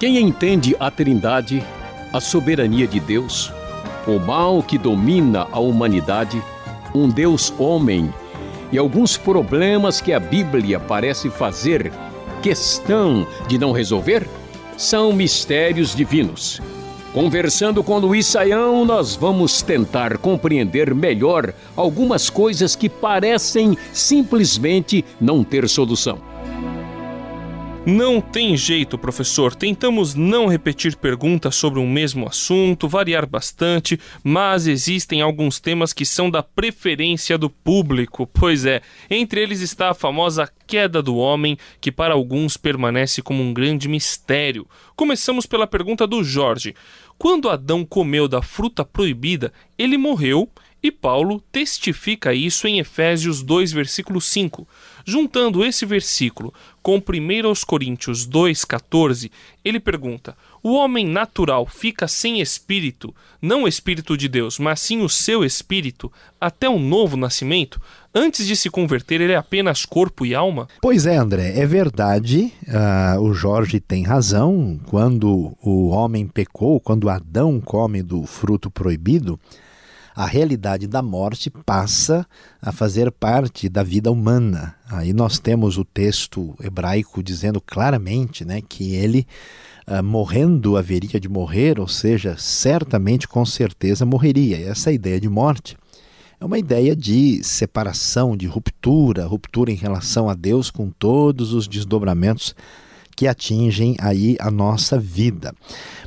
Quem entende a Trindade, a soberania de Deus, o mal que domina a humanidade, um Deus homem e alguns problemas que a Bíblia parece fazer questão de não resolver, são mistérios divinos. Conversando com Luiz Saião, nós vamos tentar compreender melhor algumas coisas que parecem simplesmente não ter solução. Não tem jeito, professor. Tentamos não repetir perguntas sobre um mesmo assunto, variar bastante, mas existem alguns temas que são da preferência do público. Pois é, entre eles está a famosa queda do homem, que para alguns permanece como um grande mistério. Começamos pela pergunta do Jorge. Quando Adão comeu da fruta proibida, ele morreu e Paulo testifica isso em Efésios 2, versículo 5. Juntando esse versículo com 1 Coríntios 2,14, ele pergunta: O homem natural fica sem espírito, não o espírito de Deus, mas sim o seu espírito, até o novo nascimento? Antes de se converter, ele é apenas corpo e alma? Pois é, André, é verdade. Uh, o Jorge tem razão. Quando o homem pecou, quando Adão come do fruto proibido, a realidade da morte passa a fazer parte da vida humana. Aí nós temos o texto hebraico dizendo claramente né, que ele, uh, morrendo, haveria de morrer, ou seja, certamente, com certeza, morreria. E essa ideia de morte é uma ideia de separação, de ruptura, ruptura em relação a Deus com todos os desdobramentos que atingem aí a nossa vida.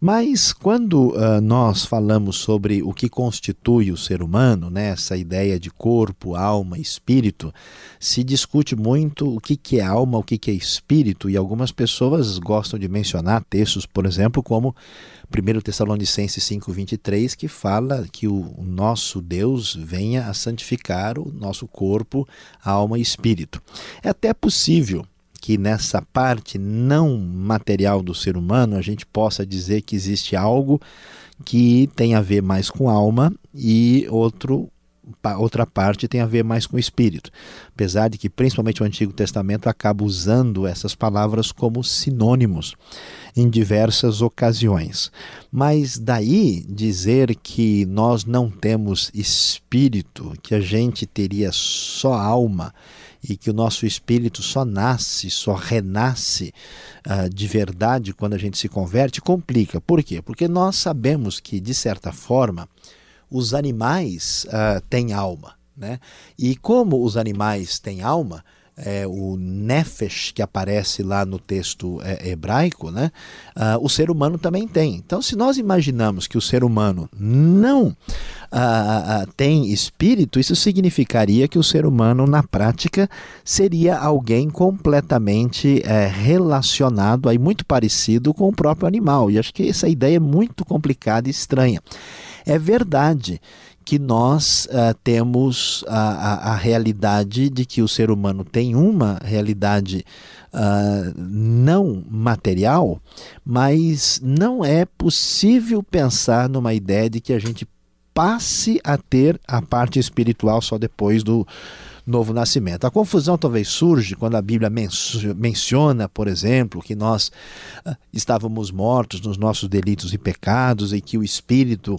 Mas quando uh, nós falamos sobre o que constitui o ser humano, né, essa ideia de corpo, alma, espírito, se discute muito o que, que é alma, o que, que é espírito, e algumas pessoas gostam de mencionar textos, por exemplo, como 1 Tessalonicenses 5,23, que fala que o nosso Deus venha a santificar o nosso corpo, alma e espírito. É até possível que nessa parte não material do ser humano a gente possa dizer que existe algo que tem a ver mais com alma e outro outra parte tem a ver mais com espírito. Apesar de que principalmente o Antigo Testamento acaba usando essas palavras como sinônimos em diversas ocasiões. Mas daí dizer que nós não temos espírito, que a gente teria só alma e que o nosso espírito só nasce, só renasce uh, de verdade quando a gente se converte, complica. Por quê? Porque nós sabemos que, de certa forma, os animais uh, têm alma. Né? E como os animais têm alma, é, o nefesh que aparece lá no texto é, hebraico, né? Uh, o ser humano também tem. Então, se nós imaginamos que o ser humano não uh, uh, tem espírito, isso significaria que o ser humano, na prática, seria alguém completamente é, relacionado, aí muito parecido com o próprio animal. E acho que essa ideia é muito complicada e estranha. É verdade que nós uh, temos a, a, a, realidade de que o ser humano tem uma realidade uh, não material, mas não é possível pensar numa ideia de que a gente passe a ter a parte espiritual só depois do novo nascimento. A confusão talvez surge quando a Bíblia menciona, por exemplo, que nós uh, estávamos mortos nos nossos delitos e pecados e que o Espírito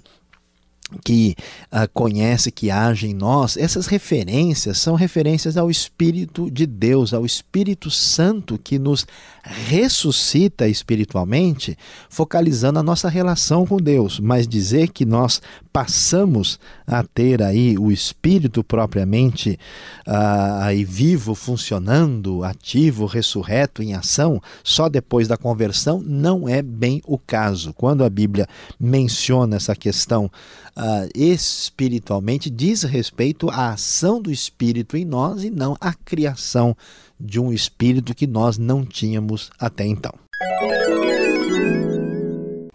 que uh, conhece, que age em nós, essas referências são referências ao Espírito de Deus, ao Espírito Santo que nos ressuscita espiritualmente, focalizando a nossa relação com Deus. Mas dizer que nós passamos a ter aí o Espírito propriamente uh, aí vivo, funcionando, ativo, ressurreto, em ação, só depois da conversão, não é bem o caso. Quando a Bíblia menciona essa questão uh, espiritualmente diz respeito à ação do Espírito em nós e não à criação de um Espírito que nós não tínhamos até então.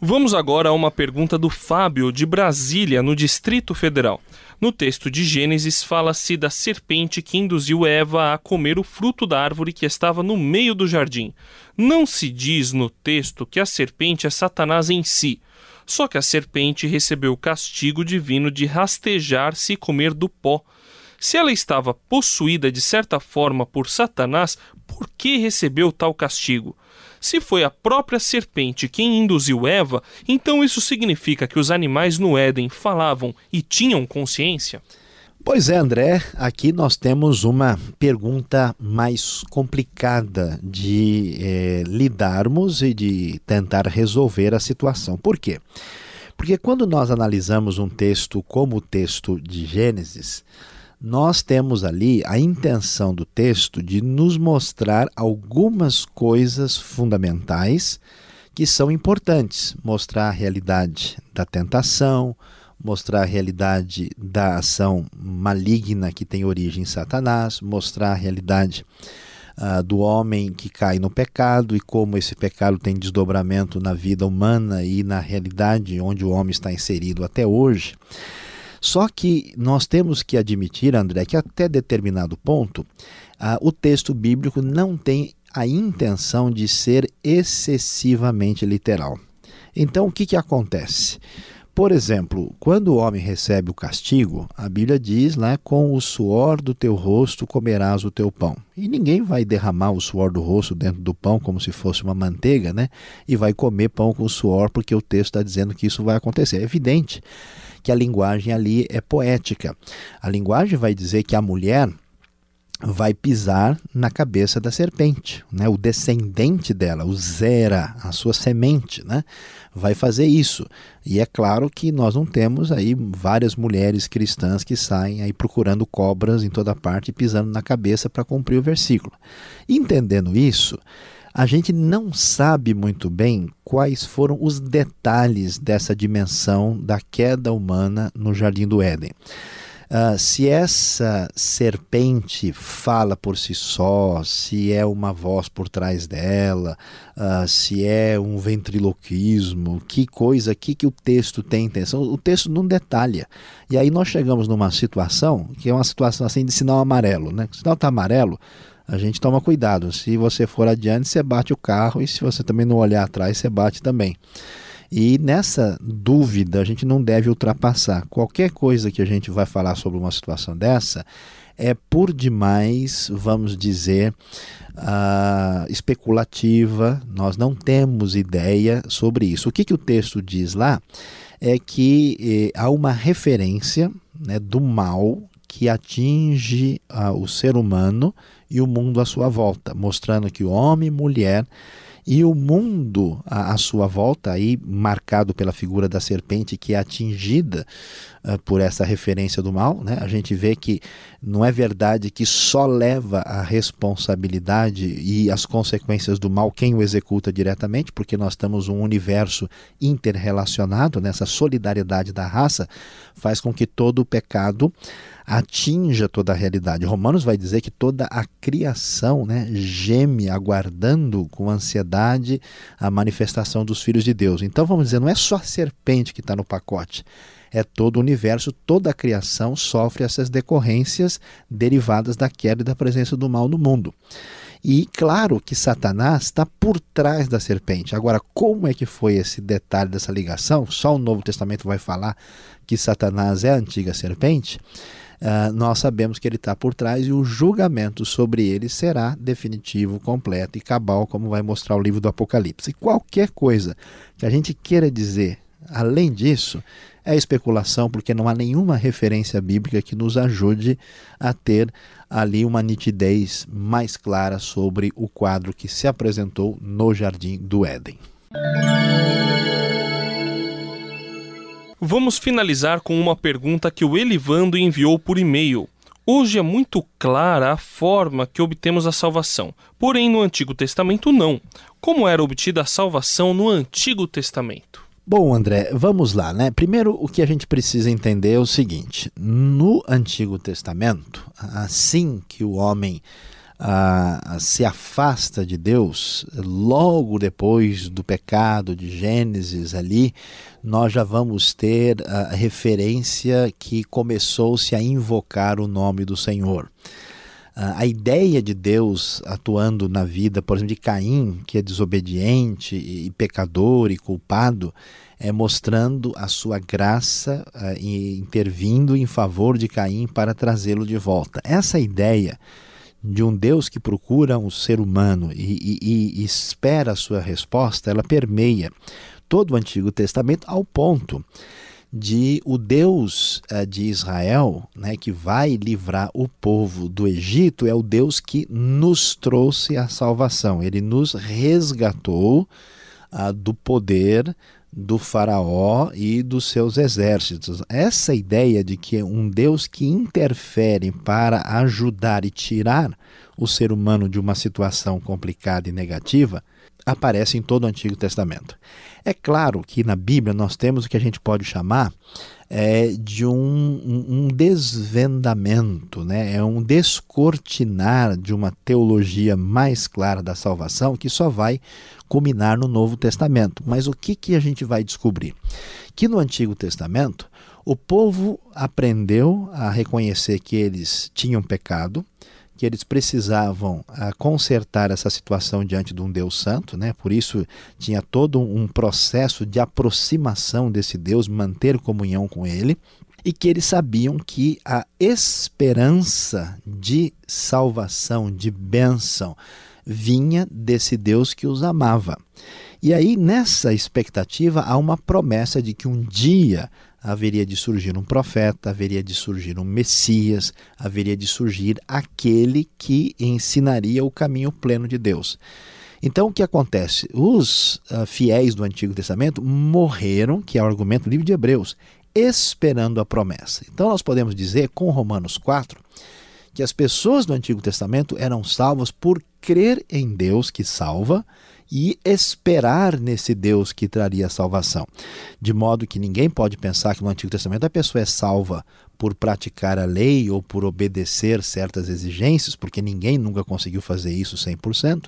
Vamos agora a uma pergunta do Fábio, de Brasília, no Distrito Federal. No texto de Gênesis, fala-se da serpente que induziu Eva a comer o fruto da árvore que estava no meio do jardim. Não se diz no texto que a serpente é Satanás em si, só que a serpente recebeu o castigo divino de rastejar-se e comer do pó. Se ela estava possuída de certa forma por Satanás, por que recebeu tal castigo? Se foi a própria serpente quem induziu Eva, então isso significa que os animais no Éden falavam e tinham consciência? Pois é, André, aqui nós temos uma pergunta mais complicada de eh, lidarmos e de tentar resolver a situação. Por quê? Porque quando nós analisamos um texto como o texto de Gênesis, nós temos ali a intenção do texto de nos mostrar algumas coisas fundamentais que são importantes, mostrar a realidade da tentação, mostrar a realidade da ação maligna que tem origem em Satanás, mostrar a realidade uh, do homem que cai no pecado e como esse pecado tem desdobramento na vida humana e na realidade onde o homem está inserido até hoje. Só que nós temos que admitir, André, que até determinado ponto uh, o texto bíblico não tem a intenção de ser excessivamente literal. Então, o que, que acontece? Por exemplo, quando o homem recebe o castigo, a Bíblia diz lá: com o suor do teu rosto comerás o teu pão. E ninguém vai derramar o suor do rosto dentro do pão como se fosse uma manteiga, né? E vai comer pão com suor, porque o texto está dizendo que isso vai acontecer. É evidente que a linguagem ali é poética. A linguagem vai dizer que a mulher vai pisar na cabeça da serpente, né? O descendente dela, o Zera, a sua semente, né? Vai fazer isso. E é claro que nós não temos aí várias mulheres cristãs que saem aí procurando cobras em toda parte e pisando na cabeça para cumprir o versículo. Entendendo isso, a gente não sabe muito bem quais foram os detalhes dessa dimensão da queda humana no jardim do Éden. Uh, se essa serpente fala por si só, se é uma voz por trás dela, uh, se é um ventriloquismo, que coisa aqui que o texto tem intenção, o texto não detalha. E aí nós chegamos numa situação que é uma situação assim de sinal amarelo, né? O sinal está amarelo, a gente toma cuidado. Se você for adiante, você bate o carro e se você também não olhar atrás, você bate também. E nessa dúvida a gente não deve ultrapassar. Qualquer coisa que a gente vai falar sobre uma situação dessa é por demais, vamos dizer, uh, especulativa. Nós não temos ideia sobre isso. O que, que o texto diz lá é que eh, há uma referência né, do mal que atinge uh, o ser humano e o mundo à sua volta, mostrando que o homem e mulher e o mundo à, sua volta, aí marcado pela figura da serpente que é atingida uh, por essa referência do mal, né? a gente vê que não é verdade que só leva a responsabilidade e as consequências do mal quem o executa diretamente, porque nós estamos um universo interrelacionado, nessa solidariedade da raça faz com que todo o pecado atinja toda a realidade. Romanos vai dizer que toda a criação né, geme, aguardando com ansiedade a manifestação dos filhos de Deus. Então vamos dizer, não é só a serpente que está no pacote, é todo o universo, toda a criação sofre essas decorrências derivadas da queda e da presença do mal no mundo. E claro que Satanás está por trás da serpente. Agora, como é que foi esse detalhe dessa ligação? Só o Novo Testamento vai falar que Satanás é a antiga serpente. Uh, nós sabemos que ele está por trás e o julgamento sobre ele será definitivo, completo e cabal, como vai mostrar o livro do Apocalipse. E qualquer coisa que a gente queira dizer além disso é especulação, porque não há nenhuma referência bíblica que nos ajude a ter ali uma nitidez mais clara sobre o quadro que se apresentou no jardim do Éden. Vamos finalizar com uma pergunta que o Elivando enviou por e-mail. Hoje é muito clara a forma que obtemos a salvação, porém no Antigo Testamento não. Como era obtida a salvação no Antigo Testamento? Bom, André, vamos lá, né? Primeiro, o que a gente precisa entender é o seguinte: no Antigo Testamento, assim que o homem ah, se afasta de Deus, logo depois do pecado de Gênesis ali, nós já vamos ter a referência que começou-se a invocar o nome do Senhor. A ideia de Deus atuando na vida, por exemplo, de Caim, que é desobediente e pecador e culpado, é mostrando a sua graça uh, e intervindo em favor de Caim para trazê-lo de volta. Essa ideia de um Deus que procura um ser humano e, e, e espera a sua resposta, ela permeia todo o Antigo Testamento ao ponto de o Deus uh, de Israel, né, que vai livrar o povo do Egito, é o Deus que nos trouxe a salvação. Ele nos resgatou uh, do poder do faraó e dos seus exércitos. Essa ideia de que um Deus que interfere para ajudar e tirar o ser humano de uma situação complicada e negativa aparece em todo o Antigo Testamento. É claro que na Bíblia nós temos o que a gente pode chamar é, de um, um, desvendamento, né? é um descortinar de uma teologia mais clara da salvação que só vai culminar no Novo Testamento. Mas o que, que a gente vai descobrir? Que no Antigo Testamento o povo aprendeu a reconhecer que eles tinham pecado, que eles precisavam ah, consertar essa situação diante de um Deus santo, né? Por isso tinha todo um processo de aproximação desse Deus, manter comunhão com ele, e que eles sabiam que a esperança de salvação, de bênção, vinha desse Deus que os amava. E aí, nessa expectativa, há uma promessa de que um dia haveria de surgir um profeta, haveria de surgir um Messias, haveria de surgir aquele que ensinaria o caminho pleno de Deus. Então, o que acontece? Os uh, fiéis do Antigo Testamento morreram, que é o argumento do livro de Hebreus, esperando a promessa. Então, nós podemos dizer, com Romanos 4, que as pessoas do Antigo Testamento eram salvas por crer em Deus que salva e esperar nesse Deus que traria a salvação. De modo que ninguém pode pensar que no Antigo Testamento a pessoa é salva por praticar a lei ou por obedecer certas exigências, porque ninguém nunca conseguiu fazer isso 100%,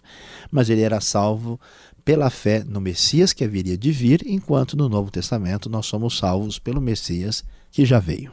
mas ele era salvo pela fé no Messias que haveria de vir, enquanto no Novo Testamento nós somos salvos pelo Messias que já veio.